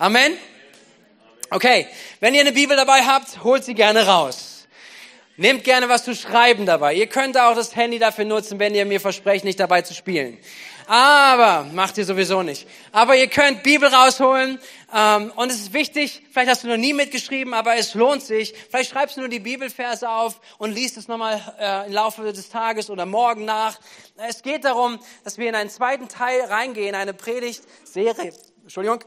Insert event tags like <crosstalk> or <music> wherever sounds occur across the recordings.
Amen? Okay, wenn ihr eine Bibel dabei habt, holt sie gerne raus. Nehmt gerne was zu schreiben dabei. Ihr könnt auch das Handy dafür nutzen, wenn ihr mir versprecht, nicht dabei zu spielen. Aber macht ihr sowieso nicht. Aber ihr könnt Bibel rausholen ähm, und es ist wichtig. Vielleicht hast du noch nie mitgeschrieben, aber es lohnt sich. Vielleicht schreibst du nur die Bibelverse auf und liest es nochmal äh, im Laufe des Tages oder morgen nach. Es geht darum, dass wir in einen zweiten Teil reingehen, eine Predigtserie. Entschuldigung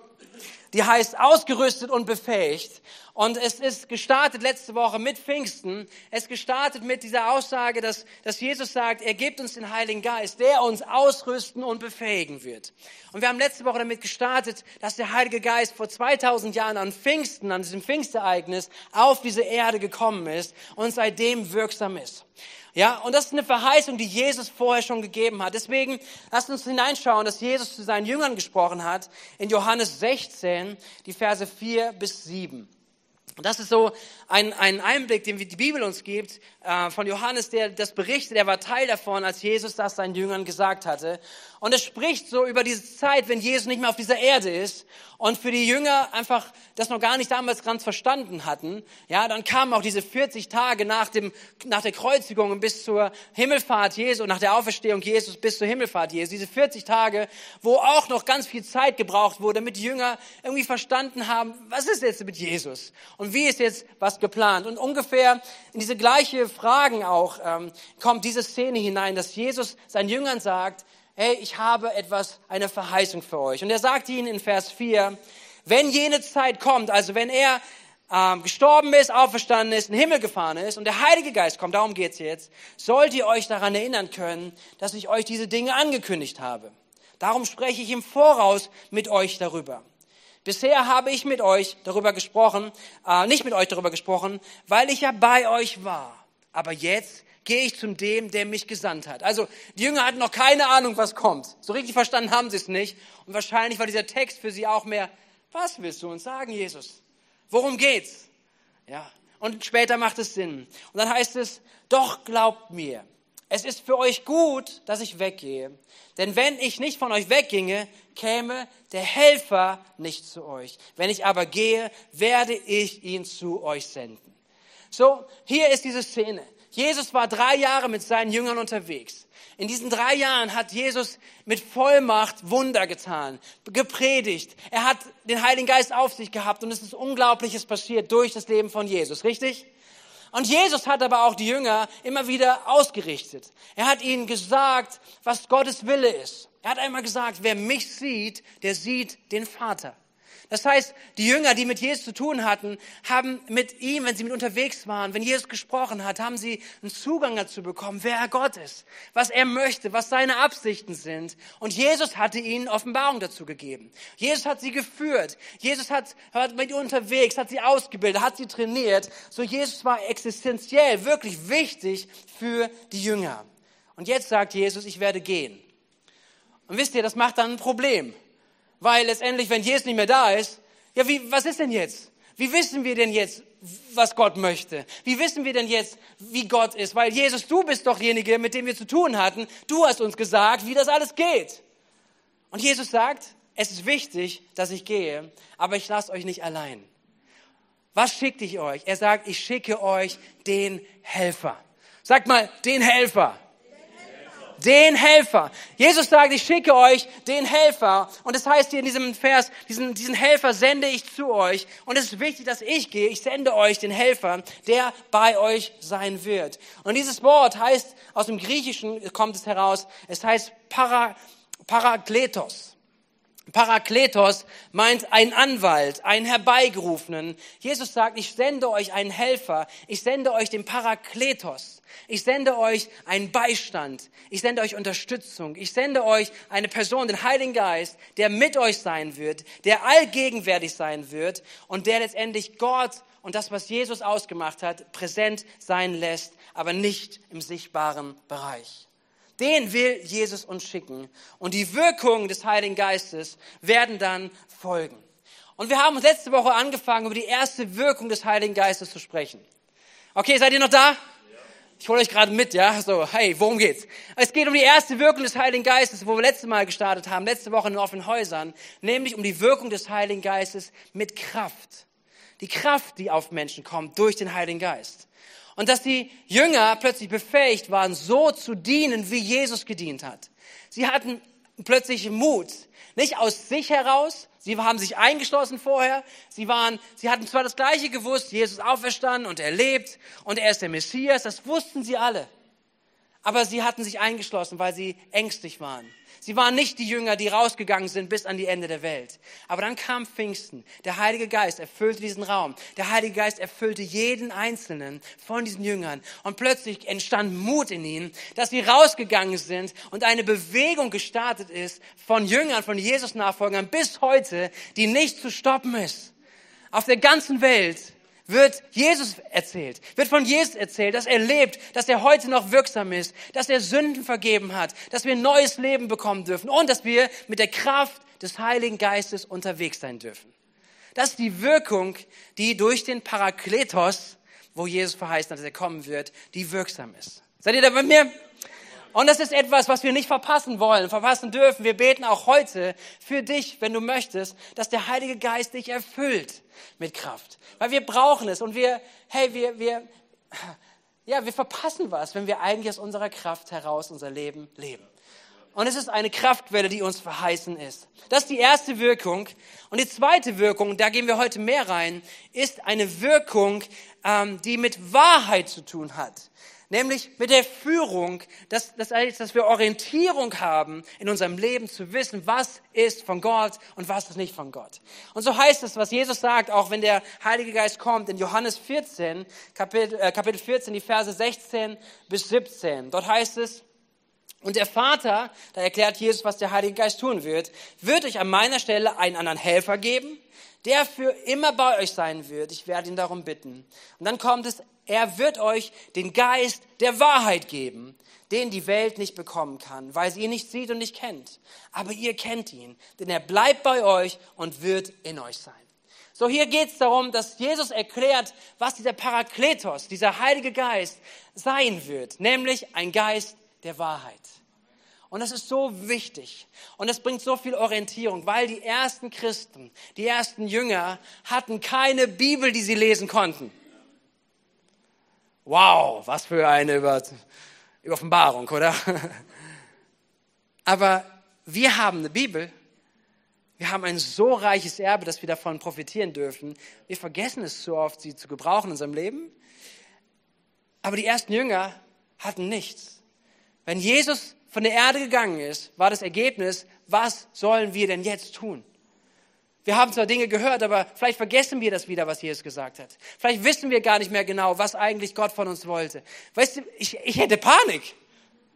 die heißt ausgerüstet und befähigt. Und es ist gestartet letzte Woche mit Pfingsten. Es gestartet mit dieser Aussage, dass, dass Jesus sagt, er gibt uns den Heiligen Geist, der uns ausrüsten und befähigen wird. Und wir haben letzte Woche damit gestartet, dass der Heilige Geist vor 2000 Jahren an Pfingsten, an diesem Pfingstereignis auf diese Erde gekommen ist und seitdem wirksam ist. Ja, und das ist eine Verheißung, die Jesus vorher schon gegeben hat. Deswegen lasst uns hineinschauen, dass Jesus zu seinen Jüngern gesprochen hat in Johannes 16, die Verse 4 bis 7. Das ist so ein, ein Einblick, den die Bibel uns gibt, äh, von Johannes, der das berichtet, er war Teil davon, als Jesus das seinen Jüngern gesagt hatte. Und es spricht so über diese Zeit, wenn Jesus nicht mehr auf dieser Erde ist und für die Jünger einfach das noch gar nicht damals ganz verstanden hatten. Ja, dann kamen auch diese 40 Tage nach dem, nach der Kreuzigung bis zur Himmelfahrt Jesu, nach der Auferstehung Jesus bis zur Himmelfahrt Jesu. Diese 40 Tage, wo auch noch ganz viel Zeit gebraucht wurde, damit die Jünger irgendwie verstanden haben, was ist jetzt mit Jesus? Und wie ist jetzt was geplant? Und ungefähr in diese gleiche Fragen auch ähm, kommt diese Szene hinein, dass Jesus seinen Jüngern sagt, hey, ich habe etwas, eine Verheißung für euch. Und er sagt ihnen in Vers 4, wenn jene Zeit kommt, also wenn er ähm, gestorben ist, auferstanden ist, in den Himmel gefahren ist und der Heilige Geist kommt, darum geht's jetzt, sollt ihr euch daran erinnern können, dass ich euch diese Dinge angekündigt habe. Darum spreche ich im Voraus mit euch darüber. Bisher habe ich mit euch darüber gesprochen, äh, nicht mit euch darüber gesprochen, weil ich ja bei euch war. Aber jetzt gehe ich zum dem, der mich gesandt hat. Also die Jünger hatten noch keine Ahnung, was kommt. So richtig verstanden haben sie es nicht. Und wahrscheinlich war dieser Text für sie auch mehr, was willst du uns sagen, Jesus? Worum geht's? Ja. Und später macht es Sinn. Und dann heißt es, doch glaubt mir, es ist für euch gut, dass ich weggehe. Denn wenn ich nicht von euch wegginge, käme der Helfer nicht zu euch. Wenn ich aber gehe, werde ich ihn zu euch senden. So, hier ist diese Szene. Jesus war drei Jahre mit seinen Jüngern unterwegs. In diesen drei Jahren hat Jesus mit Vollmacht Wunder getan, gepredigt. Er hat den Heiligen Geist auf sich gehabt und es ist Unglaubliches passiert durch das Leben von Jesus, richtig? Und Jesus hat aber auch die Jünger immer wieder ausgerichtet. Er hat ihnen gesagt, was Gottes Wille ist. Er hat einmal gesagt, wer mich sieht, der sieht den Vater. Das heißt, die Jünger, die mit Jesus zu tun hatten, haben mit ihm, wenn sie mit unterwegs waren, wenn Jesus gesprochen hat, haben sie einen Zugang dazu bekommen, wer er Gott ist, was er möchte, was seine Absichten sind. Und Jesus hatte ihnen Offenbarung dazu gegeben. Jesus hat sie geführt. Jesus hat, hat mit ihnen unterwegs, hat sie ausgebildet, hat sie trainiert. So Jesus war existenziell, wirklich wichtig für die Jünger. Und jetzt sagt Jesus, ich werde gehen. Und wisst ihr, das macht dann ein Problem. Weil letztendlich, wenn Jesus nicht mehr da ist, ja, wie, was ist denn jetzt? Wie wissen wir denn jetzt, was Gott möchte? Wie wissen wir denn jetzt, wie Gott ist? Weil Jesus, du bist doch derjenige, mit dem wir zu tun hatten. Du hast uns gesagt, wie das alles geht. Und Jesus sagt, es ist wichtig, dass ich gehe, aber ich lasse euch nicht allein. Was schickt ich euch? Er sagt, ich schicke euch den Helfer. Sagt mal, den Helfer den Helfer. Jesus sagt, ich schicke euch den Helfer. Und es das heißt hier in diesem Vers, diesen, diesen Helfer sende ich zu euch. Und es ist wichtig, dass ich gehe. Ich sende euch den Helfer, der bei euch sein wird. Und dieses Wort heißt, aus dem Griechischen kommt es heraus, es heißt Para, Parakletos. Parakletos meint ein Anwalt, einen Herbeigerufenen. Jesus sagt, ich sende euch einen Helfer, ich sende euch den Parakletos, ich sende euch einen Beistand, ich sende euch Unterstützung, ich sende euch eine Person, den Heiligen Geist, der mit euch sein wird, der allgegenwärtig sein wird und der letztendlich Gott und das, was Jesus ausgemacht hat, präsent sein lässt, aber nicht im sichtbaren Bereich. Den will Jesus uns schicken. Und die Wirkungen des Heiligen Geistes werden dann folgen. Und wir haben letzte Woche angefangen, über die erste Wirkung des Heiligen Geistes zu sprechen. Okay, seid ihr noch da? Ich hole euch gerade mit, ja, so, hey, worum geht's? Es geht um die erste Wirkung des Heiligen Geistes, wo wir letzte Mal gestartet haben, letzte Woche in offenen Häusern, nämlich um die Wirkung des Heiligen Geistes mit Kraft. Die Kraft, die auf Menschen kommt durch den Heiligen Geist. Und dass die Jünger plötzlich befähigt waren, so zu dienen, wie Jesus gedient hat. Sie hatten plötzlich Mut, nicht aus sich heraus, sie haben sich eingeschlossen vorher, sie waren, sie hatten zwar das Gleiche gewusst, Jesus auferstanden und er lebt und er ist der Messias, das wussten sie alle. Aber sie hatten sich eingeschlossen, weil sie ängstlich waren. Sie waren nicht die Jünger, die rausgegangen sind bis an die Ende der Welt. Aber dann kam Pfingsten. Der Heilige Geist erfüllte diesen Raum. Der Heilige Geist erfüllte jeden einzelnen von diesen Jüngern. Und plötzlich entstand Mut in ihnen, dass sie rausgegangen sind und eine Bewegung gestartet ist von Jüngern, von Jesus-Nachfolgern bis heute, die nicht zu stoppen ist. Auf der ganzen Welt wird Jesus erzählt, wird von Jesus erzählt, dass er lebt, dass er heute noch wirksam ist, dass er Sünden vergeben hat, dass wir ein neues Leben bekommen dürfen und dass wir mit der Kraft des Heiligen Geistes unterwegs sein dürfen. Das ist die Wirkung, die durch den Parakletos, wo Jesus verheißen hat, dass er kommen wird, die wirksam ist. Seid ihr da bei mir? Und das ist etwas, was wir nicht verpassen wollen, verpassen dürfen. Wir beten auch heute für dich, wenn du möchtest, dass der Heilige Geist dich erfüllt mit Kraft. Weil wir brauchen es und wir, hey, wir, wir, ja, wir verpassen was, wenn wir eigentlich aus unserer Kraft heraus unser Leben leben. Und es ist eine Kraftquelle, die uns verheißen ist. Das ist die erste Wirkung. Und die zweite Wirkung, da gehen wir heute mehr rein, ist eine Wirkung, ähm, die mit Wahrheit zu tun hat nämlich mit der Führung, dass, dass, dass wir Orientierung haben in unserem Leben zu wissen, was ist von Gott und was ist nicht von Gott. Und so heißt es, was Jesus sagt, auch wenn der Heilige Geist kommt, in Johannes 14, Kapitel, äh, Kapitel 14, die Verse 16 bis 17. Dort heißt es, und der Vater, da erklärt Jesus, was der Heilige Geist tun wird, wird euch an meiner Stelle einen anderen Helfer geben, der für immer bei euch sein wird. Ich werde ihn darum bitten. Und dann kommt es, er wird euch den Geist der Wahrheit geben, den die Welt nicht bekommen kann, weil sie ihn nicht sieht und nicht kennt. Aber ihr kennt ihn, denn er bleibt bei euch und wird in euch sein. So, hier geht es darum, dass Jesus erklärt, was dieser Parakletos, dieser Heilige Geist sein wird, nämlich ein Geist der Wahrheit. Und das ist so wichtig. Und das bringt so viel Orientierung, weil die ersten Christen, die ersten Jünger hatten keine Bibel, die sie lesen konnten. Wow, was für eine Offenbarung, oder? Aber wir haben eine Bibel. Wir haben ein so reiches Erbe, dass wir davon profitieren dürfen. Wir vergessen es so oft, sie zu gebrauchen in unserem Leben. Aber die ersten Jünger hatten nichts. Wenn Jesus von der Erde gegangen ist, war das Ergebnis, was sollen wir denn jetzt tun? Wir haben zwar Dinge gehört, aber vielleicht vergessen wir das wieder, was Jesus gesagt hat. Vielleicht wissen wir gar nicht mehr genau, was eigentlich Gott von uns wollte. Weißt du, ich, ich hätte Panik.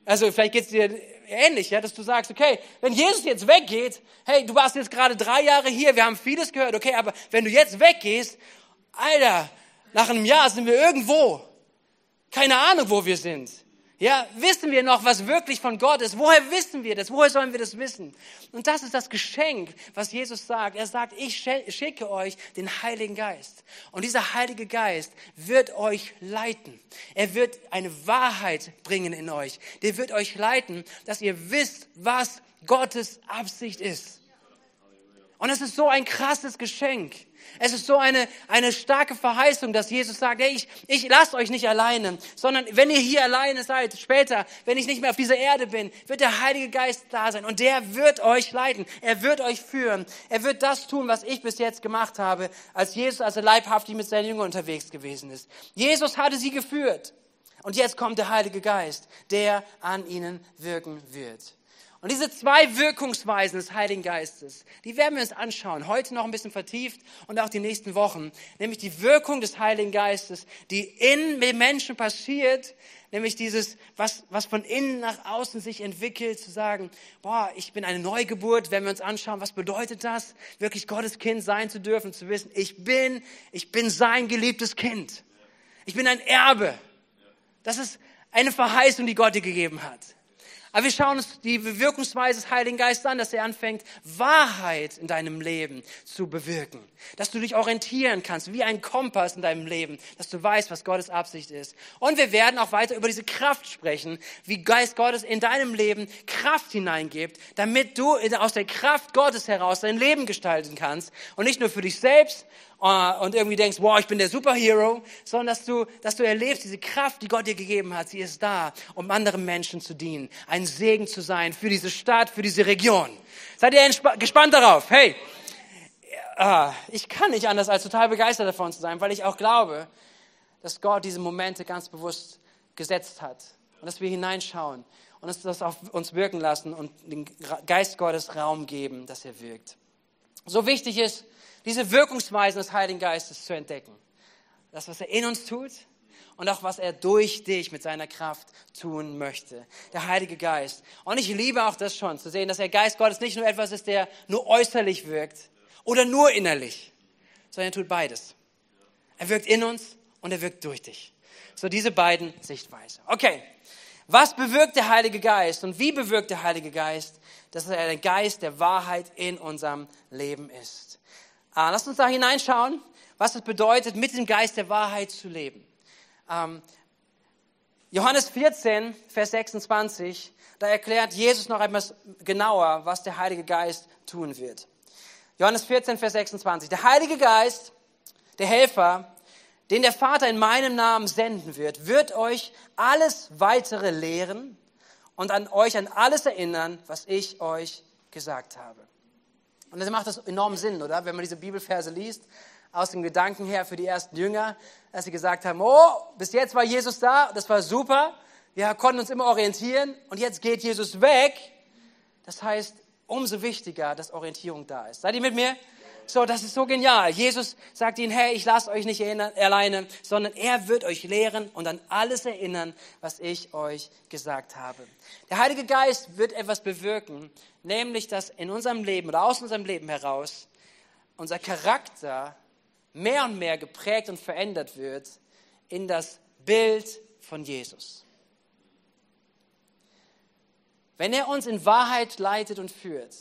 Also vielleicht geht es dir ähnlich, ja, dass du sagst, okay, wenn Jesus jetzt weggeht, hey, du warst jetzt gerade drei Jahre hier, wir haben vieles gehört, okay, aber wenn du jetzt weggehst, Alter, nach einem Jahr sind wir irgendwo. Keine Ahnung, wo wir sind. Ja, wissen wir noch, was wirklich von Gott ist? Woher wissen wir das? Woher sollen wir das wissen? Und das ist das Geschenk, was Jesus sagt. Er sagt, ich schicke euch den Heiligen Geist. Und dieser Heilige Geist wird euch leiten. Er wird eine Wahrheit bringen in euch. Der wird euch leiten, dass ihr wisst, was Gottes Absicht ist. Und es ist so ein krasses Geschenk. Es ist so eine, eine starke Verheißung, dass Jesus sagt, hey, ich, ich lasse euch nicht alleine, sondern wenn ihr hier alleine seid, später, wenn ich nicht mehr auf dieser Erde bin, wird der Heilige Geist da sein und der wird euch leiten. Er wird euch führen. Er wird das tun, was ich bis jetzt gemacht habe, als Jesus, als er leibhaftig mit seinen Jüngern unterwegs gewesen ist. Jesus hatte sie geführt. Und jetzt kommt der Heilige Geist, der an ihnen wirken wird. Und diese zwei Wirkungsweisen des Heiligen Geistes, die werden wir uns anschauen, heute noch ein bisschen vertieft und auch die nächsten Wochen, nämlich die Wirkung des Heiligen Geistes, die in den Menschen passiert, nämlich dieses, was, was von innen nach außen sich entwickelt, zu sagen, boah, ich bin eine Neugeburt, wenn wir uns anschauen, was bedeutet das, wirklich Gottes Kind sein zu dürfen, zu wissen, ich bin, ich bin sein geliebtes Kind. Ich bin ein Erbe. Das ist eine Verheißung, die Gott dir gegeben hat. Aber wir schauen uns die Wirkungsweise des Heiligen Geistes an, dass er anfängt, Wahrheit in deinem Leben zu bewirken. Dass du dich orientieren kannst, wie ein Kompass in deinem Leben, dass du weißt, was Gottes Absicht ist. Und wir werden auch weiter über diese Kraft sprechen, wie Geist Gottes in deinem Leben Kraft hineingibt, damit du aus der Kraft Gottes heraus dein Leben gestalten kannst. Und nicht nur für dich selbst, und irgendwie denkst, wow, ich bin der Superhero, sondern dass du, dass du erlebst, diese Kraft, die Gott dir gegeben hat, sie ist da, um anderen Menschen zu dienen, ein Segen zu sein für diese Stadt, für diese Region. Seid ihr gespannt darauf? Hey, äh, ich kann nicht anders als total begeistert davon zu sein, weil ich auch glaube, dass Gott diese Momente ganz bewusst gesetzt hat und dass wir hineinschauen und dass das auf uns wirken lassen und den Geist Gottes Raum geben, dass er wirkt. So wichtig ist, diese Wirkungsweisen des Heiligen Geistes zu entdecken. Das, was er in uns tut und auch was er durch dich mit seiner Kraft tun möchte. Der Heilige Geist. Und ich liebe auch das schon, zu sehen, dass der Geist Gottes nicht nur etwas ist, der nur äußerlich wirkt oder nur innerlich, sondern er tut beides. Er wirkt in uns und er wirkt durch dich. So diese beiden Sichtweisen. Okay. Was bewirkt der Heilige Geist und wie bewirkt der Heilige Geist, dass er der Geist der Wahrheit in unserem Leben ist? Ah, lasst uns da hineinschauen, was es bedeutet, mit dem Geist der Wahrheit zu leben. Ähm, Johannes 14, Vers 26, da erklärt Jesus noch etwas genauer, was der Heilige Geist tun wird. Johannes 14, Vers 26. Der Heilige Geist, der Helfer, den der Vater in meinem Namen senden wird, wird euch alles weitere lehren und an euch an alles erinnern, was ich euch gesagt habe. Und das macht das enorm Sinn, oder? Wenn man diese Bibelverse liest, aus dem Gedanken her für die ersten Jünger, dass sie gesagt haben, oh, bis jetzt war Jesus da, das war super, wir konnten uns immer orientieren und jetzt geht Jesus weg. Das heißt, umso wichtiger, dass Orientierung da ist. Seid ihr mit mir? So, das ist so genial. Jesus sagt ihnen, hey, ich lasse euch nicht alleine, sondern er wird euch lehren und an alles erinnern, was ich euch gesagt habe. Der Heilige Geist wird etwas bewirken, nämlich, dass in unserem Leben oder aus unserem Leben heraus unser Charakter mehr und mehr geprägt und verändert wird in das Bild von Jesus. Wenn er uns in Wahrheit leitet und führt,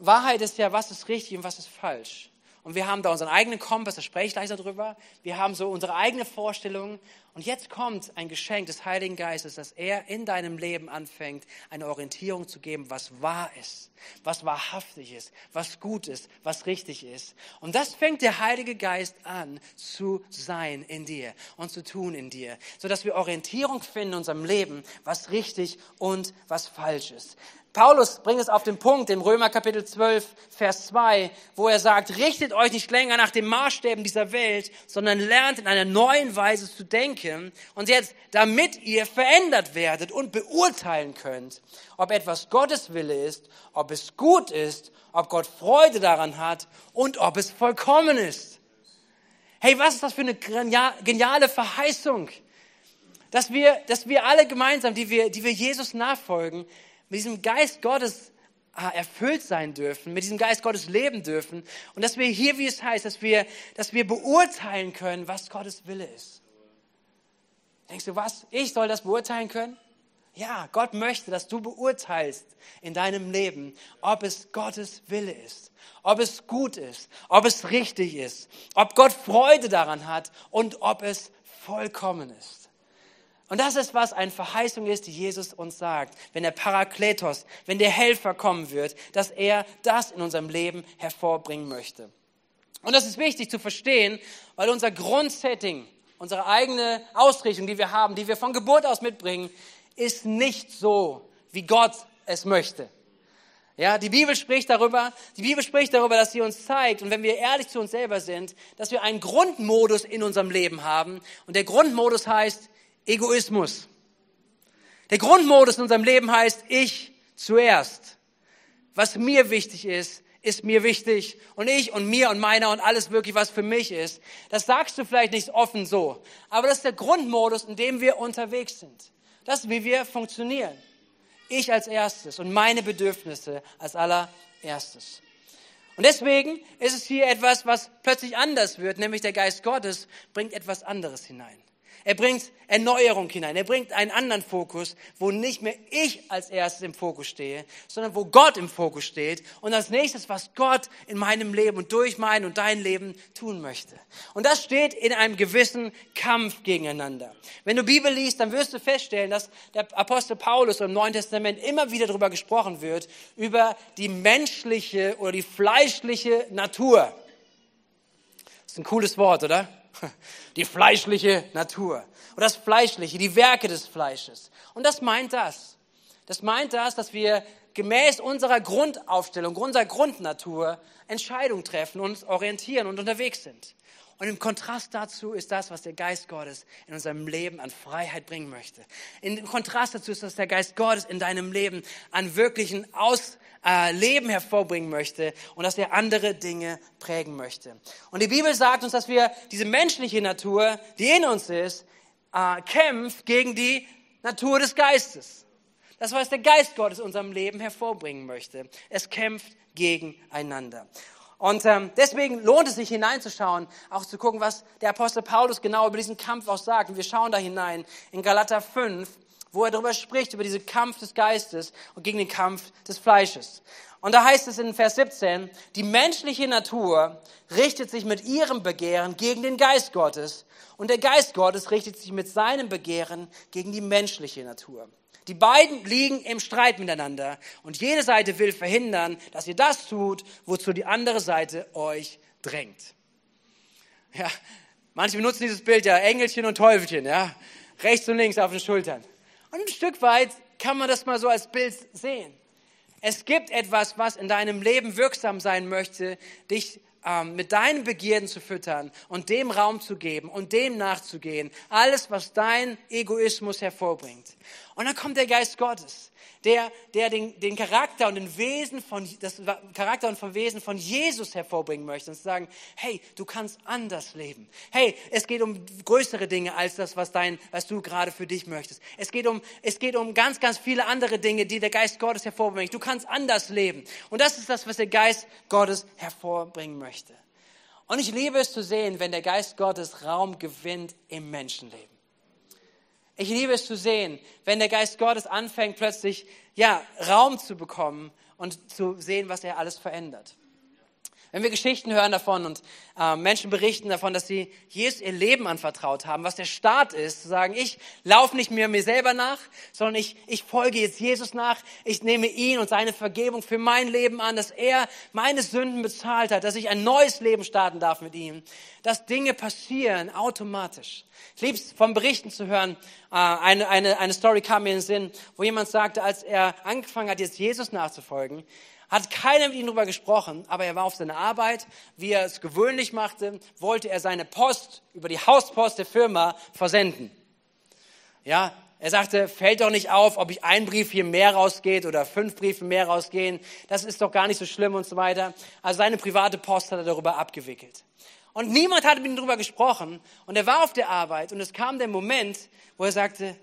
Wahrheit ist ja, was ist richtig und was ist falsch. Und wir haben da unseren eigenen Kompass, da spreche ich gleich darüber. Wir haben so unsere eigene Vorstellung. Und jetzt kommt ein Geschenk des Heiligen Geistes, dass er in deinem Leben anfängt, eine Orientierung zu geben, was wahr ist, was wahrhaftig ist, was gut ist, was richtig ist. Und das fängt der Heilige Geist an zu sein in dir und zu tun in dir, sodass wir Orientierung finden in unserem Leben, was richtig und was falsch ist. Paulus bringt es auf den Punkt im Römer Kapitel 12, Vers 2, wo er sagt, richtet euch nicht länger nach den Maßstäben dieser Welt, sondern lernt in einer neuen Weise zu denken. Und jetzt, damit ihr verändert werdet und beurteilen könnt, ob etwas Gottes Wille ist, ob es gut ist, ob Gott Freude daran hat und ob es vollkommen ist. Hey, was ist das für eine geniale Verheißung? Dass wir, dass wir alle gemeinsam, die wir, die wir Jesus nachfolgen, mit diesem Geist Gottes ah, erfüllt sein dürfen, mit diesem Geist Gottes leben dürfen und dass wir hier, wie es heißt, dass wir, dass wir beurteilen können, was Gottes Wille ist. Denkst du, was? Ich soll das beurteilen können? Ja, Gott möchte, dass du beurteilst in deinem Leben, ob es Gottes Wille ist, ob es gut ist, ob es richtig ist, ob Gott Freude daran hat und ob es vollkommen ist. Und das ist, was eine Verheißung ist, die Jesus uns sagt, wenn der Parakletos, wenn der Helfer kommen wird, dass er das in unserem Leben hervorbringen möchte. Und das ist wichtig zu verstehen, weil unser Grundsetting, unsere eigene Ausrichtung, die wir haben, die wir von Geburt aus mitbringen, ist nicht so, wie Gott es möchte. Ja, die Bibel spricht darüber, die Bibel spricht darüber, dass sie uns zeigt, und wenn wir ehrlich zu uns selber sind, dass wir einen Grundmodus in unserem Leben haben. Und der Grundmodus heißt, Egoismus. Der Grundmodus in unserem Leben heißt, ich zuerst. Was mir wichtig ist, ist mir wichtig. Und ich und mir und meiner und alles wirklich, was für mich ist. Das sagst du vielleicht nicht offen so. Aber das ist der Grundmodus, in dem wir unterwegs sind. Das ist, wie wir funktionieren. Ich als erstes und meine Bedürfnisse als allererstes. Und deswegen ist es hier etwas, was plötzlich anders wird, nämlich der Geist Gottes bringt etwas anderes hinein. Er bringt Erneuerung hinein. Er bringt einen anderen Fokus, wo nicht mehr ich als erstes im Fokus stehe, sondern wo Gott im Fokus steht und als nächstes, was Gott in meinem Leben und durch mein und dein Leben tun möchte. Und das steht in einem gewissen Kampf gegeneinander. Wenn du Bibel liest, dann wirst du feststellen, dass der Apostel Paulus im Neuen Testament immer wieder darüber gesprochen wird, über die menschliche oder die fleischliche Natur. Das ist ein cooles Wort, oder? <laughs> Die fleischliche Natur. Und das Fleischliche, die Werke des Fleisches. Und das meint das. Das meint das, dass wir gemäß unserer Grundaufstellung, unserer Grundnatur Entscheidungen treffen, uns orientieren und unterwegs sind. Und im Kontrast dazu ist das, was der Geist Gottes in unserem Leben an Freiheit bringen möchte. Im Kontrast dazu ist, was der Geist Gottes in deinem Leben an wirklichen Aus, äh, Leben hervorbringen möchte und dass er andere Dinge prägen möchte. Und die Bibel sagt uns, dass wir diese menschliche Natur, die in uns ist, äh, kämpft gegen die Natur des Geistes. Das, was der Geist Gottes in unserem Leben hervorbringen möchte. Es kämpft gegeneinander. Und ähm, deswegen lohnt es sich hineinzuschauen, auch zu gucken, was der Apostel Paulus genau über diesen Kampf auch sagt. Und wir schauen da hinein in Galater 5, wo er darüber spricht, über diesen Kampf des Geistes und gegen den Kampf des Fleisches. Und da heißt es in Vers 17, die menschliche Natur richtet sich mit ihrem Begehren gegen den Geist Gottes und der Geist Gottes richtet sich mit seinem Begehren gegen die menschliche Natur. Die beiden liegen im Streit miteinander und jede Seite will verhindern, dass ihr das tut, wozu die andere Seite euch drängt. Ja, manche benutzen dieses Bild ja Engelchen und Teufelchen, ja, rechts und links auf den Schultern. Und ein Stück weit kann man das mal so als Bild sehen. Es gibt etwas, was in deinem Leben wirksam sein möchte, dich ähm, mit deinen Begierden zu füttern und dem Raum zu geben und dem nachzugehen. Alles, was dein Egoismus hervorbringt. Und dann kommt der Geist Gottes, der, der den, den Charakter und den Wesen von, das Charakter und vom Wesen von Jesus hervorbringen möchte und zu sagen, hey, du kannst anders leben. Hey, es geht um größere Dinge als das, was dein, was du gerade für dich möchtest. Es geht um, es geht um ganz, ganz viele andere Dinge, die der Geist Gottes hervorbringt. Du kannst anders leben. Und das ist das, was der Geist Gottes hervorbringen möchte. Und ich liebe es zu sehen, wenn der Geist Gottes Raum gewinnt im Menschenleben. Ich liebe es zu sehen, wenn der Geist Gottes anfängt, plötzlich, ja, Raum zu bekommen und zu sehen, was er alles verändert. Wenn wir Geschichten hören davon und äh, Menschen berichten davon, dass sie Jesus ihr Leben anvertraut haben, was der Start ist, zu sagen, ich laufe nicht mehr mir selber nach, sondern ich, ich folge jetzt Jesus nach, ich nehme ihn und seine Vergebung für mein Leben an, dass er meine Sünden bezahlt hat, dass ich ein neues Leben starten darf mit ihm, dass Dinge passieren automatisch. Ich liebe es, von Berichten zu hören. Äh, eine, eine, eine Story kam mir in den Sinn, wo jemand sagte, als er angefangen hat, jetzt Jesus nachzufolgen, hat keiner mit ihm darüber gesprochen, aber er war auf seiner Arbeit, wie er es gewöhnlich machte, wollte er seine Post über die Hauspost der Firma versenden. Ja, er sagte, fällt doch nicht auf, ob ich ein Brief hier mehr rausgeht oder fünf Briefe mehr rausgehen. Das ist doch gar nicht so schlimm und so weiter. Also seine private Post hat er darüber abgewickelt. Und niemand hat mit ihm darüber gesprochen. Und er war auf der Arbeit und es kam der Moment, wo er sagte,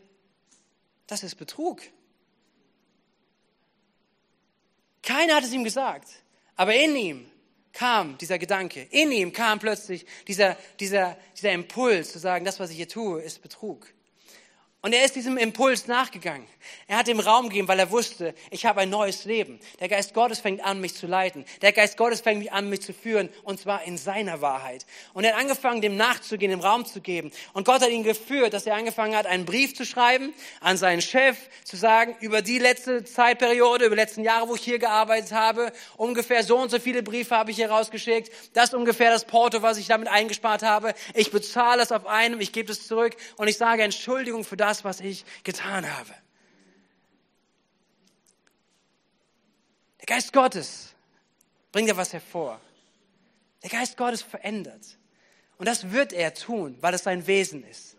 das ist Betrug. Keiner hat es ihm gesagt. Aber in ihm kam dieser Gedanke. In ihm kam plötzlich dieser, dieser, dieser Impuls zu sagen, das, was ich hier tue, ist Betrug. Und er ist diesem Impuls nachgegangen. Er hat ihm Raum gegeben, weil er wusste, ich habe ein neues Leben. Der Geist Gottes fängt an, mich zu leiten. Der Geist Gottes fängt an, mich zu führen, und zwar in seiner Wahrheit. Und er hat angefangen, dem nachzugehen, dem Raum zu geben. Und Gott hat ihn geführt, dass er angefangen hat, einen Brief zu schreiben an seinen Chef, zu sagen, über die letzte Zeitperiode, über die letzten Jahre, wo ich hier gearbeitet habe, ungefähr so und so viele Briefe habe ich hier rausgeschickt. Das ist ungefähr das Porto, was ich damit eingespart habe. Ich bezahle es auf einem, ich gebe es zurück und ich sage Entschuldigung für das, das, was ich getan habe. Der Geist Gottes bringt ja was hervor. Der Geist Gottes verändert. Und das wird er tun, weil es sein Wesen ist.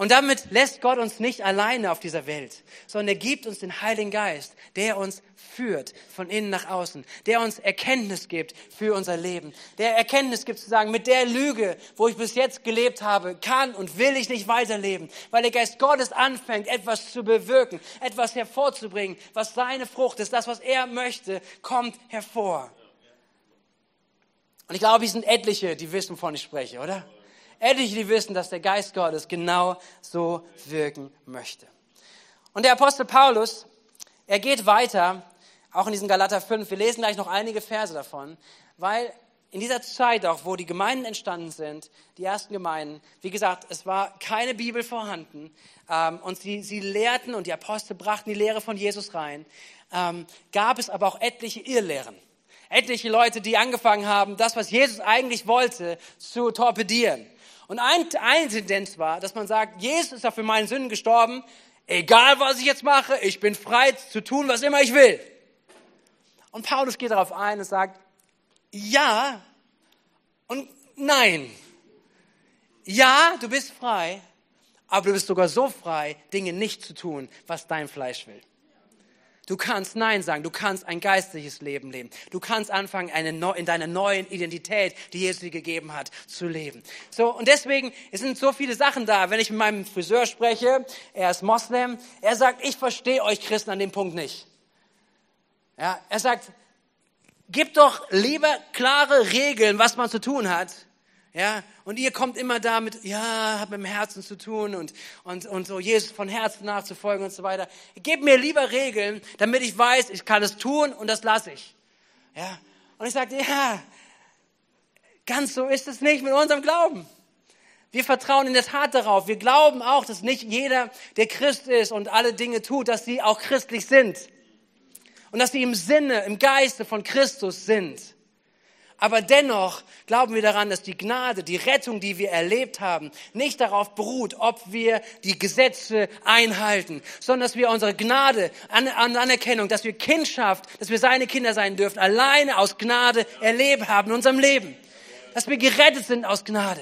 Und damit lässt Gott uns nicht alleine auf dieser Welt, sondern er gibt uns den Heiligen Geist, der uns führt von innen nach außen, der uns Erkenntnis gibt für unser Leben, der Erkenntnis gibt zu sagen, mit der Lüge, wo ich bis jetzt gelebt habe, kann und will ich nicht weiterleben, weil der Geist Gottes anfängt, etwas zu bewirken, etwas hervorzubringen, was seine Frucht ist, das, was er möchte, kommt hervor. Und ich glaube, hier sind etliche, die wissen, wovon ich spreche, oder? Etliche, die wissen, dass der Geist Gottes genau so wirken möchte. Und der Apostel Paulus, er geht weiter, auch in diesem Galater 5. Wir lesen gleich noch einige Verse davon, weil in dieser Zeit auch, wo die Gemeinden entstanden sind, die ersten Gemeinden, wie gesagt, es war keine Bibel vorhanden ähm, und sie, sie lehrten und die Apostel brachten die Lehre von Jesus rein, ähm, gab es aber auch etliche Irrlehren. Etliche Leute, die angefangen haben, das, was Jesus eigentlich wollte, zu torpedieren. Und ein, eine Tendenz war, dass man sagt, Jesus ist ja für meine Sünden gestorben, egal was ich jetzt mache, ich bin frei zu tun, was immer ich will. Und Paulus geht darauf ein und sagt, ja und nein. Ja, du bist frei, aber du bist sogar so frei, Dinge nicht zu tun, was dein Fleisch will. Du kannst Nein sagen. Du kannst ein geistliches Leben leben. Du kannst anfangen, eine, in deiner neuen Identität, die Jesus dir gegeben hat, zu leben. So, und deswegen es sind so viele Sachen da. Wenn ich mit meinem Friseur spreche, er ist Moslem, er sagt, ich verstehe euch Christen an dem Punkt nicht. Ja, er sagt, Gib doch lieber klare Regeln, was man zu tun hat. Ja, und ihr kommt immer damit, ja, hat mit dem Herzen zu tun und, und, und so Jesus von Herzen nachzufolgen und so weiter. Gebt mir lieber Regeln, damit ich weiß, ich kann es tun und das lasse ich. Ja, und ich sagte, ja, ganz so ist es nicht mit unserem Glauben. Wir vertrauen in der Tat darauf. Wir glauben auch, dass nicht jeder, der Christ ist und alle Dinge tut, dass sie auch christlich sind und dass sie im Sinne, im Geiste von Christus sind. Aber dennoch glauben wir daran, dass die Gnade, die Rettung, die wir erlebt haben, nicht darauf beruht, ob wir die Gesetze einhalten, sondern dass wir unsere Gnade an, an Anerkennung, dass wir Kindschaft, dass wir seine Kinder sein dürfen, alleine aus Gnade erlebt haben in unserem Leben. Dass wir gerettet sind aus Gnade.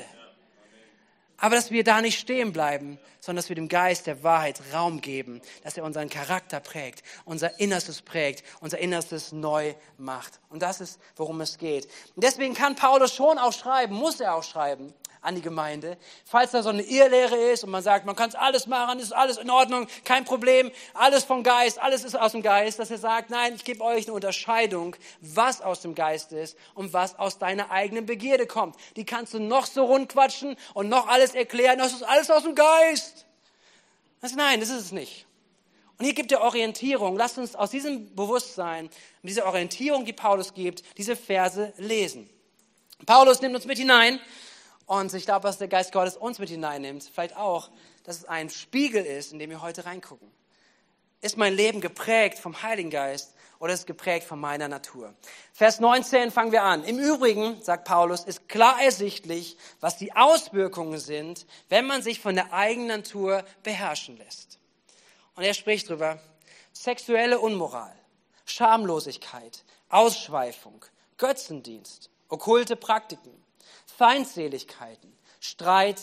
Aber dass wir da nicht stehen bleiben, sondern dass wir dem Geist der Wahrheit Raum geben, dass er unseren Charakter prägt, unser Innerstes prägt, unser Innerstes neu macht. Und das ist, worum es geht. Und deswegen kann Paulus schon auch schreiben, muss er auch schreiben, an die Gemeinde. Falls da so eine Irrlehre ist und man sagt, man kann es alles machen, ist alles in Ordnung, kein Problem, alles vom Geist, alles ist aus dem Geist, dass er sagt, nein, ich gebe euch eine Unterscheidung, was aus dem Geist ist und was aus deiner eigenen Begierde kommt. Die kannst du noch so rundquatschen und noch alles erklären, das ist alles aus dem Geist. Das, nein, das ist es nicht. Und hier gibt er Orientierung. Lasst uns aus diesem Bewusstsein, dieser Orientierung, die Paulus gibt, diese Verse lesen. Paulus nimmt uns mit hinein und ich glaube, dass der Geist Gottes uns mit hineinnimmt, vielleicht auch, dass es ein Spiegel ist, in dem wir heute reingucken. Ist mein Leben geprägt vom Heiligen Geist oder ist es geprägt von meiner Natur? Vers 19 fangen wir an. Im Übrigen, sagt Paulus, ist klar ersichtlich, was die Auswirkungen sind, wenn man sich von der eigenen Natur beherrschen lässt. Und er spricht darüber, sexuelle Unmoral, Schamlosigkeit, Ausschweifung, Götzendienst, okkulte Praktiken, Feindseligkeiten, Streit,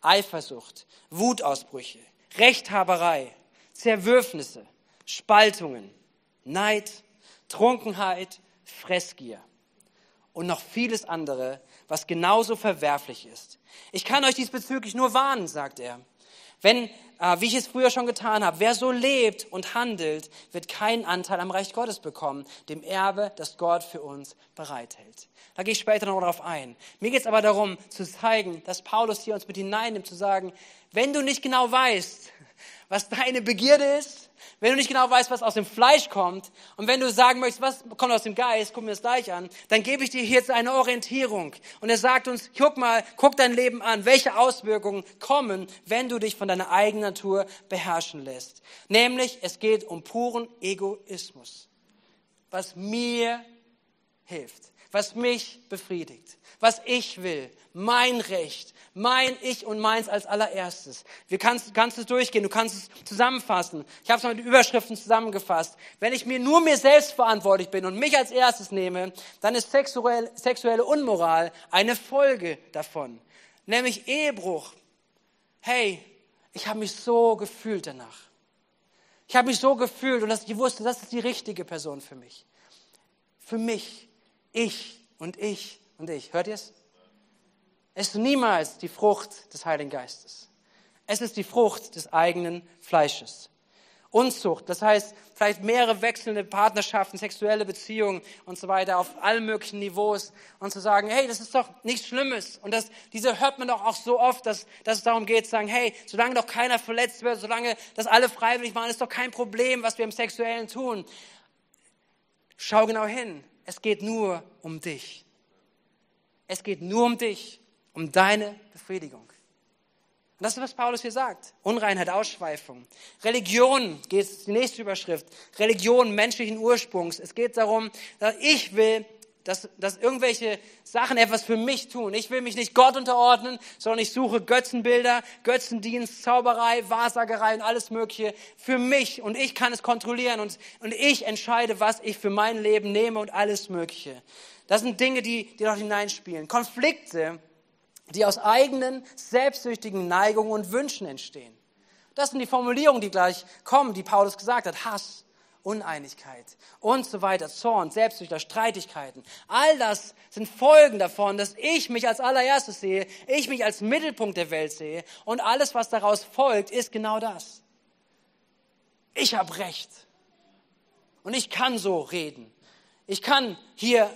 Eifersucht, Wutausbrüche, Rechthaberei, Zerwürfnisse, Spaltungen, Neid, Trunkenheit, Fressgier und noch vieles andere, was genauso verwerflich ist. Ich kann euch diesbezüglich nur warnen, sagt er. Wenn, wie ich es früher schon getan habe, wer so lebt und handelt, wird keinen Anteil am Reich Gottes bekommen, dem Erbe, das Gott für uns bereithält. Da gehe ich später noch darauf ein. Mir geht es aber darum, zu zeigen, dass Paulus hier uns mit hineinnimmt, zu sagen, wenn du nicht genau weißt, was deine Begierde ist, wenn du nicht genau weißt, was aus dem Fleisch kommt und wenn du sagen möchtest, was kommt aus dem Geist, guck mir das gleich an, dann gebe ich dir jetzt eine Orientierung. Und er sagt uns, guck mal, guck dein Leben an, welche Auswirkungen kommen, wenn du dich von deiner eigenen Natur beherrschen lässt. Nämlich, es geht um puren Egoismus, was mir hilft was mich befriedigt, was ich will, mein Recht, mein Ich und meins als allererstes. Wir kannst, kannst es durchgehen, du kannst es zusammenfassen. Ich habe es mal mit Überschriften zusammengefasst. Wenn ich mir nur mir selbst verantwortlich bin und mich als erstes nehme, dann ist sexuell, sexuelle Unmoral eine Folge davon, nämlich Ehebruch. Hey, ich habe mich so gefühlt danach. Ich habe mich so gefühlt und dass ich wusste, das ist die richtige Person für mich. Für mich. Ich und ich und ich. Hört ihr es? Es ist niemals die Frucht des Heiligen Geistes. Es ist die Frucht des eigenen Fleisches. Unzucht. Das heißt, vielleicht mehrere wechselnde Partnerschaften, sexuelle Beziehungen und so weiter auf allen möglichen Niveaus und zu sagen, hey, das ist doch nichts Schlimmes. Und das, diese hört man doch auch so oft, dass, dass es darum geht, zu sagen, hey, solange doch keiner verletzt wird, solange das alle freiwillig machen, ist doch kein Problem, was wir im Sexuellen tun. Schau genau hin. Es geht nur um dich. Es geht nur um dich, um deine Befriedigung. Und das ist, was Paulus hier sagt. Unreinheit, Ausschweifung. Religion, geht die nächste Überschrift. Religion menschlichen Ursprungs. Es geht darum, dass ich will, dass, dass irgendwelche Sachen etwas für mich tun. Ich will mich nicht Gott unterordnen, sondern ich suche Götzenbilder, Götzendienst, Zauberei, Wahrsagerei und alles Mögliche für mich. Und ich kann es kontrollieren und, und ich entscheide, was ich für mein Leben nehme und alles Mögliche. Das sind Dinge, die, die dort hineinspielen. Konflikte, die aus eigenen, selbstsüchtigen Neigungen und Wünschen entstehen. Das sind die Formulierungen, die gleich kommen, die Paulus gesagt hat. Hass, Uneinigkeit und so weiter, Zorn, Selbstsüchter, Streitigkeiten. All das sind Folgen davon, dass ich mich als allererstes sehe, ich mich als Mittelpunkt der Welt sehe und alles, was daraus folgt, ist genau das. Ich habe Recht und ich kann so reden. Ich kann hier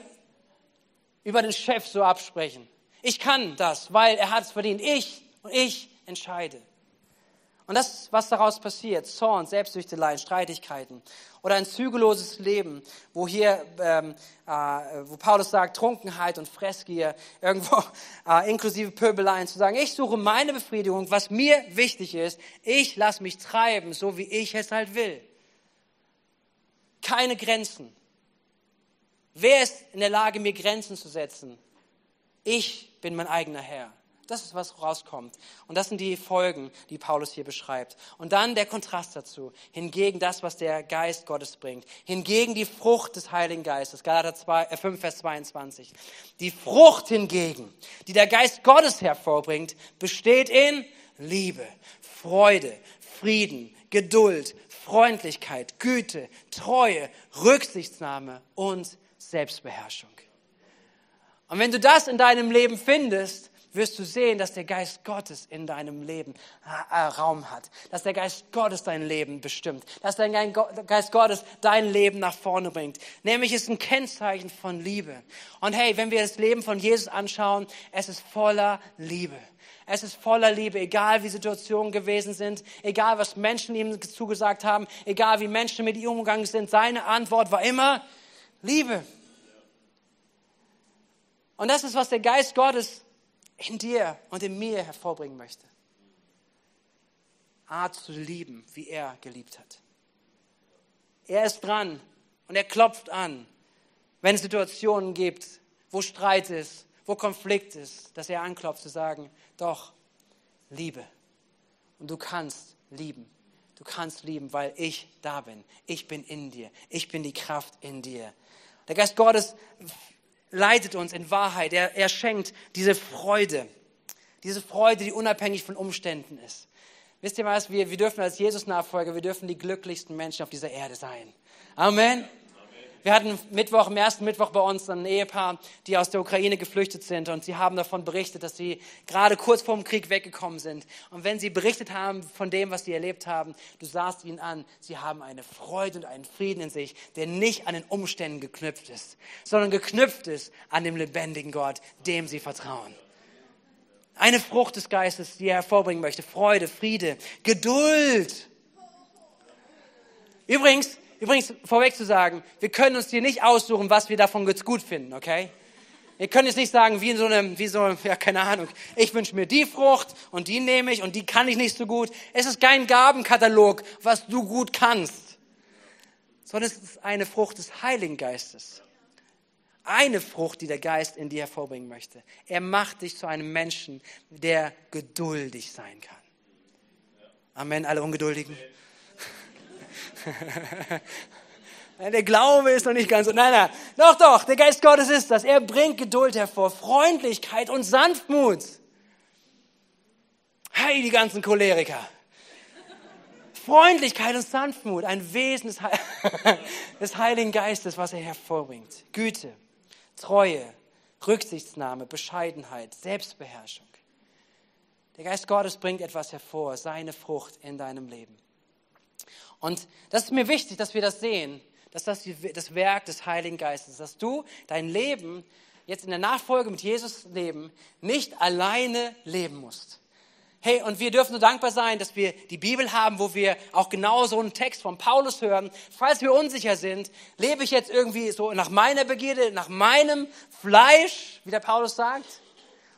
über den Chef so absprechen. Ich kann das, weil er hat es verdient. Ich und ich entscheide. Und das, was daraus passiert, Zorn, Selbstsüchteleien, Streitigkeiten oder ein zügelloses Leben, wo hier, ähm, äh, wo Paulus sagt, Trunkenheit und Fressgier, <laughs> irgendwo äh, inklusive Pöbeleien, zu sagen, ich suche meine Befriedigung, was mir wichtig ist, ich lasse mich treiben, so wie ich es halt will. Keine Grenzen. Wer ist in der Lage, mir Grenzen zu setzen? Ich bin mein eigener Herr. Das ist, was rauskommt. Und das sind die Folgen, die Paulus hier beschreibt. Und dann der Kontrast dazu. Hingegen das, was der Geist Gottes bringt. Hingegen die Frucht des Heiligen Geistes. Galater 2, äh 5, Vers 22. Die Frucht hingegen, die der Geist Gottes hervorbringt, besteht in Liebe, Freude, Frieden, Geduld, Freundlichkeit, Güte, Treue, Rücksichtsnahme und Selbstbeherrschung. Und wenn du das in deinem Leben findest, wirst du sehen, dass der Geist Gottes in deinem Leben äh, Raum hat, dass der Geist Gottes dein Leben bestimmt, dass der Geist Gottes dein Leben nach vorne bringt. Nämlich ist ein Kennzeichen von Liebe. Und hey, wenn wir das Leben von Jesus anschauen, es ist voller Liebe. Es ist voller Liebe, egal wie Situationen gewesen sind, egal was Menschen ihm zugesagt haben, egal wie Menschen mit ihm umgegangen sind. Seine Antwort war immer Liebe. Und das ist, was der Geist Gottes in dir und in mir hervorbringen möchte. Art zu lieben, wie er geliebt hat. Er ist dran und er klopft an, wenn es Situationen gibt, wo Streit ist, wo Konflikt ist, dass er anklopft zu sagen, doch, liebe. Und du kannst lieben. Du kannst lieben, weil ich da bin. Ich bin in dir. Ich bin die Kraft in dir. Der Geist Gottes leitet uns in Wahrheit. Er, er schenkt diese Freude. Diese Freude, die unabhängig von Umständen ist. Wisst ihr was? Wir, wir dürfen als Jesus-Nachfolger, wir dürfen die glücklichsten Menschen auf dieser Erde sein. Amen. Wir hatten Mittwoch, am ersten Mittwoch bei uns ein Ehepaar, die aus der Ukraine geflüchtet sind und sie haben davon berichtet, dass sie gerade kurz vor dem Krieg weggekommen sind. Und wenn sie berichtet haben von dem, was sie erlebt haben, du sahst ihnen an, sie haben eine Freude und einen Frieden in sich, der nicht an den Umständen geknüpft ist, sondern geknüpft ist an dem lebendigen Gott, dem sie vertrauen. Eine Frucht des Geistes, die er hervorbringen möchte. Freude, Friede, Geduld. Übrigens, übrigens vorweg zu sagen, wir können uns hier nicht aussuchen, was wir davon gut finden, okay? Wir können jetzt nicht sagen, wie in so einem, wie so, ja, keine Ahnung, ich wünsche mir die Frucht und die nehme ich und die kann ich nicht so gut. Es ist kein Gabenkatalog, was du gut kannst, sondern es ist eine Frucht des Heiligen Geistes. Eine Frucht, die der Geist in dir hervorbringen möchte. Er macht dich zu einem Menschen, der geduldig sein kann. Amen, alle Ungeduldigen. <laughs> Der Glaube ist noch nicht ganz so. Nein, nein. Doch, doch. Der Geist Gottes ist das. Er bringt Geduld hervor, Freundlichkeit und Sanftmut. Hey, die ganzen Choleriker. Freundlichkeit und Sanftmut, ein Wesen des, He <laughs> des Heiligen Geistes, was er hervorbringt. Güte, Treue, Rücksichtsnahme, Bescheidenheit, Selbstbeherrschung. Der Geist Gottes bringt etwas hervor, seine Frucht in deinem Leben. Und das ist mir wichtig, dass wir das sehen, dass das das Werk des Heiligen Geistes ist, dass du dein Leben jetzt in der Nachfolge mit Jesus leben, nicht alleine leben musst. Hey, und wir dürfen so dankbar sein, dass wir die Bibel haben, wo wir auch genau so einen Text von Paulus hören. Falls wir unsicher sind, lebe ich jetzt irgendwie so nach meiner Begierde, nach meinem Fleisch, wie der Paulus sagt,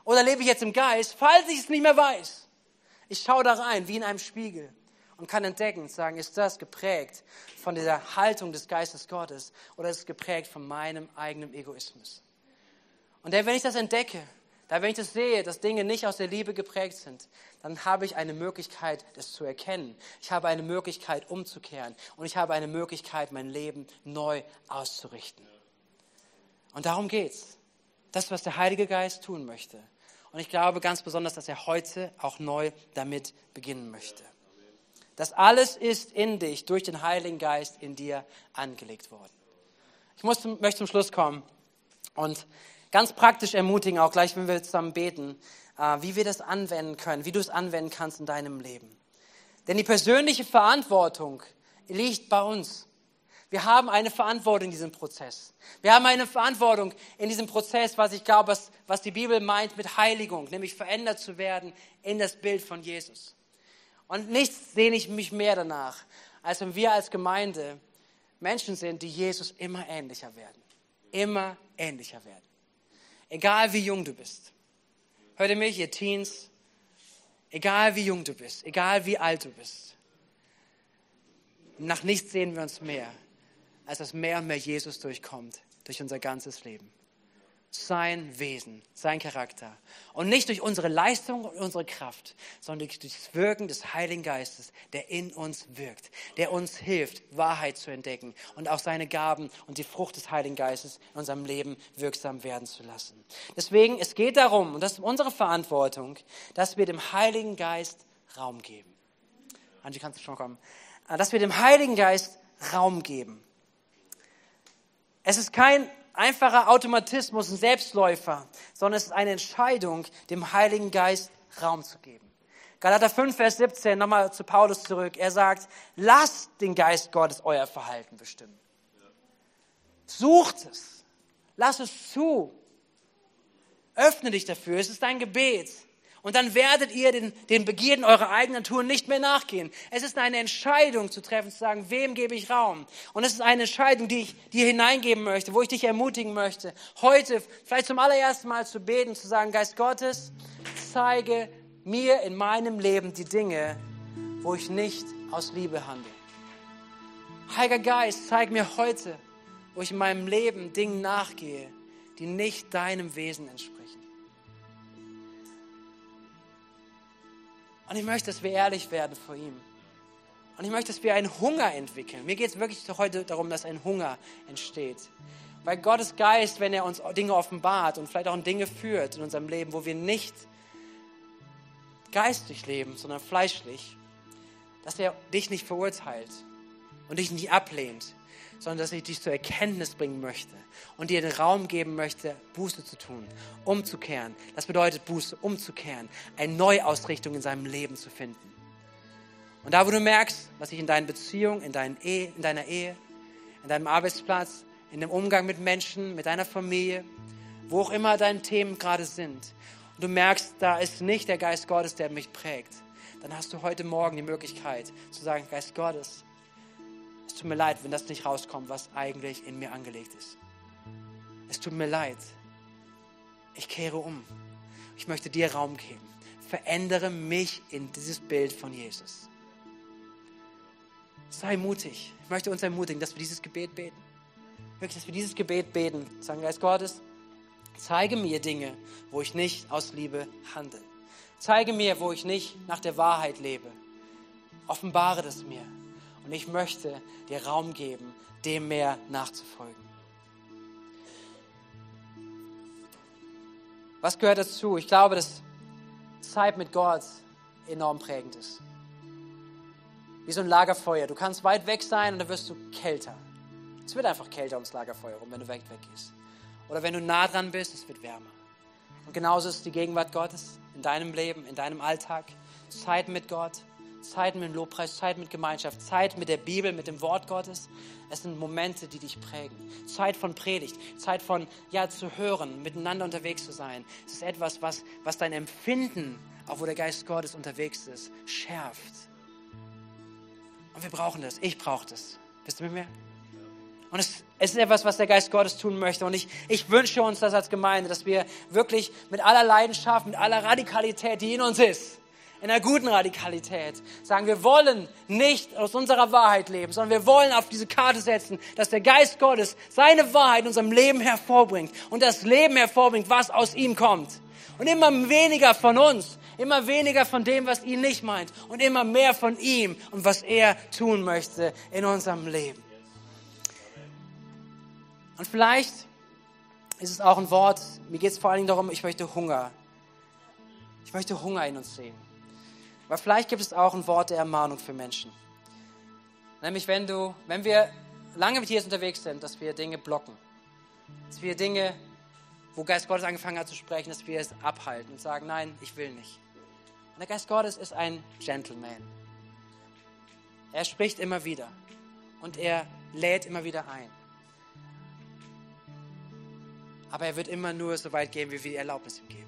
oder lebe ich jetzt im Geist, falls ich es nicht mehr weiß. Ich schaue da rein, wie in einem Spiegel und kann entdecken, sagen, ist das geprägt von dieser Haltung des Geistes Gottes oder ist es geprägt von meinem eigenen Egoismus? Und wenn ich das entdecke, wenn ich das sehe, dass Dinge nicht aus der Liebe geprägt sind, dann habe ich eine Möglichkeit, das zu erkennen. Ich habe eine Möglichkeit, umzukehren. Und ich habe eine Möglichkeit, mein Leben neu auszurichten. Und darum geht's. Das, was der Heilige Geist tun möchte. Und ich glaube ganz besonders, dass er heute auch neu damit beginnen möchte. Das alles ist in dich durch den Heiligen Geist in dir angelegt worden. Ich muss, möchte zum Schluss kommen und ganz praktisch ermutigen, auch gleich, wenn wir zusammen beten, äh, wie wir das anwenden können, wie du es anwenden kannst in deinem Leben. Denn die persönliche Verantwortung liegt bei uns. Wir haben eine Verantwortung in diesem Prozess. Wir haben eine Verantwortung in diesem Prozess, was ich glaube, was, was die Bibel meint mit Heiligung, nämlich verändert zu werden in das Bild von Jesus. Und nichts sehne ich mich mehr danach, als wenn wir als Gemeinde Menschen sind, die Jesus immer ähnlicher werden. Immer ähnlicher werden. Egal wie jung du bist. Hört ihr mich, ihr Teens? Egal wie jung du bist, egal wie alt du bist. Nach nichts sehen wir uns mehr, als dass mehr und mehr Jesus durchkommt durch unser ganzes Leben sein Wesen, sein Charakter. Und nicht durch unsere Leistung und unsere Kraft, sondern durch das Wirken des Heiligen Geistes, der in uns wirkt, der uns hilft, Wahrheit zu entdecken und auch seine Gaben und die Frucht des Heiligen Geistes in unserem Leben wirksam werden zu lassen. Deswegen, es geht darum, und das ist unsere Verantwortung, dass wir dem Heiligen Geist Raum geben. Angie, kannst du schon kommen? Dass wir dem Heiligen Geist Raum geben. Es ist kein einfacher Automatismus, ein Selbstläufer, sondern es ist eine Entscheidung, dem Heiligen Geist Raum zu geben. Galater 5, Vers 17, nochmal zu Paulus zurück. Er sagt, lasst den Geist Gottes euer Verhalten bestimmen. Sucht es. Lass es zu. Öffne dich dafür. Es ist dein Gebet. Und dann werdet ihr den, den Begierden eurer eigenen Natur nicht mehr nachgehen. Es ist eine Entscheidung zu treffen, zu sagen, wem gebe ich Raum? Und es ist eine Entscheidung, die ich dir hineingeben möchte, wo ich dich ermutigen möchte, heute vielleicht zum allerersten Mal zu beten, zu sagen, Geist Gottes, zeige mir in meinem Leben die Dinge, wo ich nicht aus Liebe handle. Heiliger Geist, zeig mir heute, wo ich in meinem Leben Dingen nachgehe, die nicht deinem Wesen entsprechen. Und ich möchte, dass wir ehrlich werden vor ihm. Und ich möchte, dass wir einen Hunger entwickeln. Mir geht es wirklich heute darum, dass ein Hunger entsteht. Weil Gottes Geist, wenn er uns Dinge offenbart und vielleicht auch Dinge führt in unserem Leben, wo wir nicht geistlich leben, sondern fleischlich, dass er dich nicht verurteilt und dich nicht ablehnt, sondern dass ich dich zur Erkenntnis bringen möchte und dir den Raum geben möchte, Buße zu tun, umzukehren. Das bedeutet Buße, umzukehren, eine Neuausrichtung in seinem Leben zu finden. Und da, wo du merkst, was sich in deinen Beziehungen, in, dein Ehe, in deiner Ehe, in deinem Arbeitsplatz, in dem Umgang mit Menschen, mit deiner Familie, wo auch immer deine Themen gerade sind, und du merkst, da ist nicht der Geist Gottes, der mich prägt, dann hast du heute Morgen die Möglichkeit zu sagen, Geist Gottes, es tut mir leid, wenn das nicht rauskommt, was eigentlich in mir angelegt ist. Es tut mir leid. Ich kehre um. Ich möchte dir Raum geben. Verändere mich in dieses Bild von Jesus. Sei mutig. Ich möchte uns ermutigen, dass wir dieses Gebet beten. Wirklich, dass wir dieses Gebet beten. Sagen, Geist Gottes, zeige mir Dinge, wo ich nicht aus Liebe handle. Zeige mir, wo ich nicht nach der Wahrheit lebe. Offenbare das mir. Und ich möchte dir Raum geben, dem mehr nachzufolgen. Was gehört dazu? Ich glaube, dass Zeit mit Gott enorm prägend ist. Wie so ein Lagerfeuer. Du kannst weit weg sein und dann wirst du kälter. Es wird einfach kälter ums Lagerfeuer rum, wenn du weit weg gehst. Oder wenn du nah dran bist, es wird wärmer. Und genauso ist die Gegenwart Gottes in deinem Leben, in deinem Alltag. Zeit mit Gott, Zeit mit dem Lobpreis, Zeit mit Gemeinschaft, Zeit mit der Bibel, mit dem Wort Gottes. Es sind Momente, die dich prägen. Zeit von Predigt, Zeit von, ja, zu hören, miteinander unterwegs zu sein. Es ist etwas, was, was dein Empfinden, auch wo der Geist Gottes unterwegs ist, schärft. Und wir brauchen das. Ich brauche das. Bist du mit mir? Und es, es, ist etwas, was der Geist Gottes tun möchte. Und ich, ich wünsche uns das als Gemeinde, dass wir wirklich mit aller Leidenschaft, mit aller Radikalität, die in uns ist, in einer guten Radikalität, sagen, wir wollen nicht aus unserer Wahrheit leben, sondern wir wollen auf diese Karte setzen, dass der Geist Gottes seine Wahrheit in unserem Leben hervorbringt und das Leben hervorbringt, was aus ihm kommt. Und immer weniger von uns, immer weniger von dem, was ihn nicht meint und immer mehr von ihm und was er tun möchte in unserem Leben. Und vielleicht ist es auch ein Wort, mir geht es vor allen Dingen darum, ich möchte Hunger. Ich möchte Hunger in uns sehen. Aber vielleicht gibt es auch ein Wort der Ermahnung für Menschen. Nämlich wenn du, wenn wir lange mit Jesus unterwegs sind, dass wir Dinge blocken. Dass wir Dinge, wo Geist Gottes angefangen hat zu sprechen, dass wir es abhalten und sagen, nein, ich will nicht. Und der Geist Gottes ist ein Gentleman. Er spricht immer wieder und er lädt immer wieder ein. Aber er wird immer nur so weit gehen, wie wir die Erlaubnis ihm geben.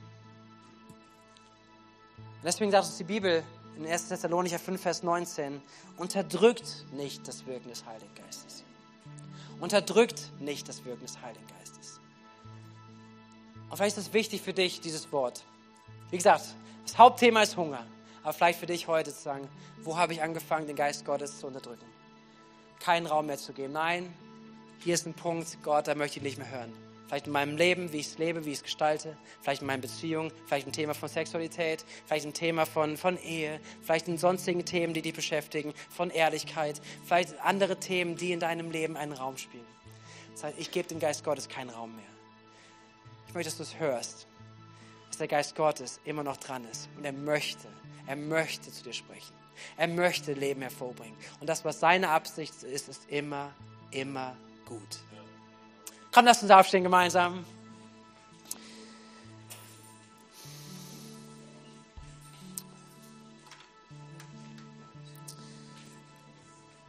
Und deswegen sagt uns die Bibel in 1. Thessalonicher 5, Vers 19, unterdrückt nicht das Wirken des Heiligen Geistes. Unterdrückt nicht das Wirken des Heiligen Geistes. Und vielleicht ist es wichtig für dich, dieses Wort. Wie gesagt, das Hauptthema ist Hunger. Aber vielleicht für dich heute zu sagen, wo habe ich angefangen, den Geist Gottes zu unterdrücken? Keinen Raum mehr zu geben. Nein, hier ist ein Punkt, Gott, da möchte ich nicht mehr hören. Vielleicht in meinem Leben, wie ich es lebe, wie ich es gestalte. Vielleicht in meinen Beziehungen. Vielleicht ein Thema von Sexualität. Vielleicht ein Thema von, von Ehe. Vielleicht in sonstigen Themen, die dich beschäftigen. Von Ehrlichkeit. Vielleicht andere Themen, die in deinem Leben einen Raum spielen. Das heißt, ich gebe dem Geist Gottes keinen Raum mehr. Ich möchte, dass du es hörst. Dass der Geist Gottes immer noch dran ist. Und er möchte, er möchte zu dir sprechen. Er möchte Leben hervorbringen. Und das, was seine Absicht ist, ist immer, immer gut. Komm, lass uns aufstehen gemeinsam.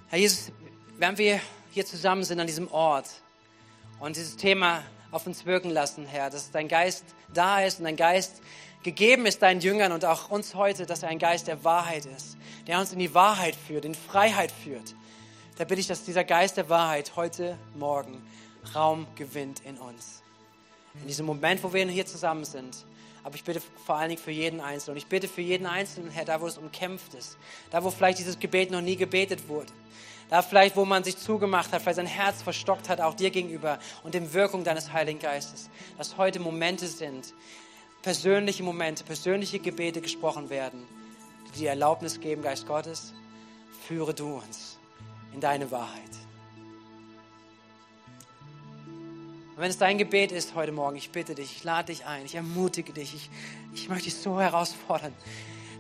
Herr Jesus, während wir hier zusammen sind an diesem Ort und dieses Thema auf uns wirken lassen, Herr, dass dein Geist da ist und dein Geist gegeben ist deinen Jüngern und auch uns heute, dass er ein Geist der Wahrheit ist, der uns in die Wahrheit führt, in Freiheit führt. Da bitte ich, dass dieser Geist der Wahrheit heute Morgen Raum gewinnt in uns. In diesem Moment, wo wir hier zusammen sind. Aber ich bitte vor allen Dingen für jeden Einzelnen. Und ich bitte für jeden Einzelnen, Herr, da wo es umkämpft ist. Da wo vielleicht dieses Gebet noch nie gebetet wurde. Da vielleicht, wo man sich zugemacht hat, vielleicht sein Herz verstockt hat, auch dir gegenüber und dem Wirkung deines Heiligen Geistes. Dass heute Momente sind, persönliche Momente, persönliche Gebete gesprochen werden, die die Erlaubnis geben, Geist Gottes, führe du uns in deine Wahrheit. Und wenn es dein Gebet ist heute Morgen, ich bitte dich, ich lade dich ein, ich ermutige dich, ich, ich möchte dich so herausfordern,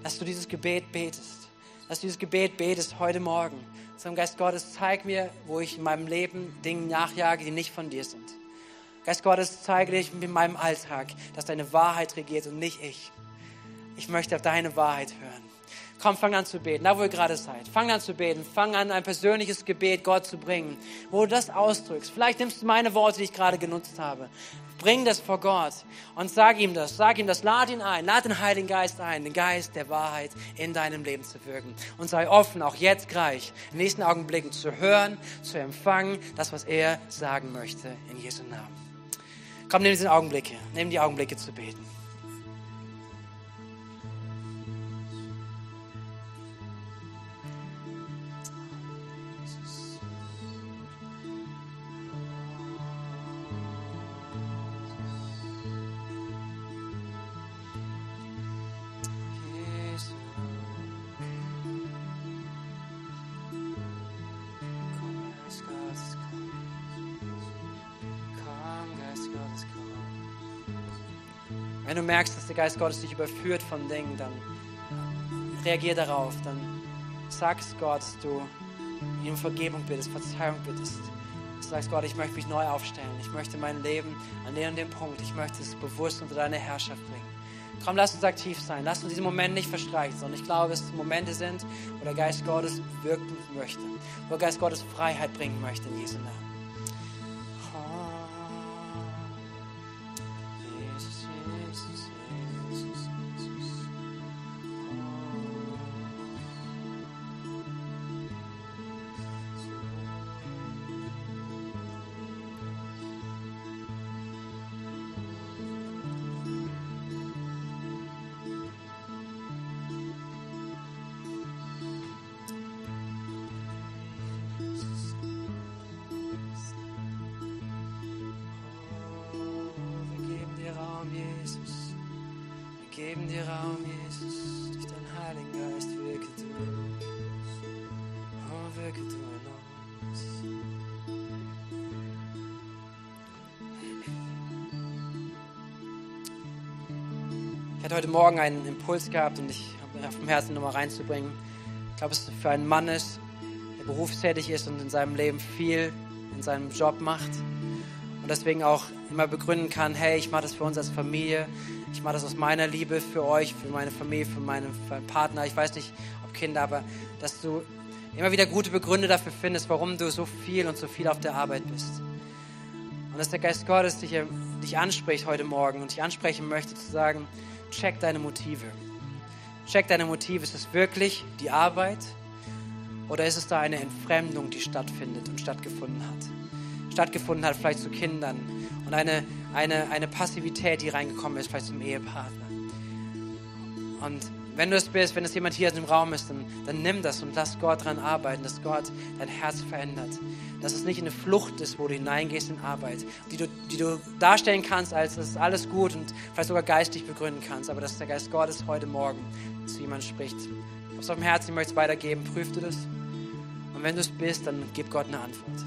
dass du dieses Gebet betest, dass du dieses Gebet betest heute Morgen. Zum Geist Gottes, zeig mir, wo ich in meinem Leben Dinge nachjage, die nicht von dir sind. Geist Gottes, zeige dich in meinem Alltag, dass deine Wahrheit regiert und nicht ich. Ich möchte auf deine Wahrheit hören. Komm, fang an zu beten, da wo ihr gerade seid. Fang an zu beten. Fang an, ein persönliches Gebet Gott zu bringen, wo du das ausdrückst. Vielleicht nimmst du meine Worte, die ich gerade genutzt habe. Bring das vor Gott und sag ihm das. Sag ihm das. Lad ihn ein. Lad den Heiligen Geist ein, den Geist der Wahrheit in deinem Leben zu wirken. Und sei offen, auch jetzt gleich, in den nächsten Augenblicken zu hören, zu empfangen, das, was er sagen möchte, in Jesu Namen. Komm, nimm diese Augenblicke. Nimm die Augenblicke zu beten. Merkst, dass der Geist Gottes dich überführt von Dingen, dann reagier darauf. Dann sag es Gott, dass du ihm Vergebung bittest, Verzeihung bittest. Du sagst Gott, ich möchte mich neu aufstellen. Ich möchte mein Leben an den und dem Punkt, ich möchte es bewusst unter deine Herrschaft bringen. Komm, lass uns aktiv sein. Lass uns diesen Moment nicht verstreichen, sondern ich glaube, dass es Momente sind, wo der Geist Gottes wirken möchte, wo der Geist Gottes Freiheit bringen möchte in Jesu Namen. Heute Morgen einen Impuls gehabt und ich habe auf dem Herzen nochmal reinzubringen. Ich glaube, es für einen Mann ist, der berufstätig ist und in seinem Leben viel in seinem Job macht und deswegen auch immer begründen kann, hey, ich mache das für uns als Familie, ich mache das aus meiner Liebe für euch, für meine Familie, für meinen Partner, ich weiß nicht, ob Kinder, aber dass du immer wieder gute Begründe dafür findest, warum du so viel und so viel auf der Arbeit bist. Und dass der Geist Gottes dich, dich anspricht heute Morgen und dich ansprechen möchte, zu sagen, check deine Motive. Check deine Motive. Ist es wirklich die Arbeit oder ist es da eine Entfremdung, die stattfindet und stattgefunden hat? stattgefunden hat, vielleicht zu Kindern und eine, eine, eine Passivität, die reingekommen ist, vielleicht zum Ehepartner. Und wenn du es bist, wenn es jemand hier im Raum ist, dann, dann nimm das und lass Gott daran arbeiten, dass Gott dein Herz verändert. Dass es nicht eine Flucht ist, wo du hineingehst in Arbeit, die du, die du darstellen kannst, als das ist alles gut und vielleicht sogar geistig begründen kannst, aber dass der Geist Gottes heute Morgen zu jemandem spricht. Was auf dem Herzen möchtest weitergeben, prüf du das. Und wenn du es bist, dann gib Gott eine Antwort.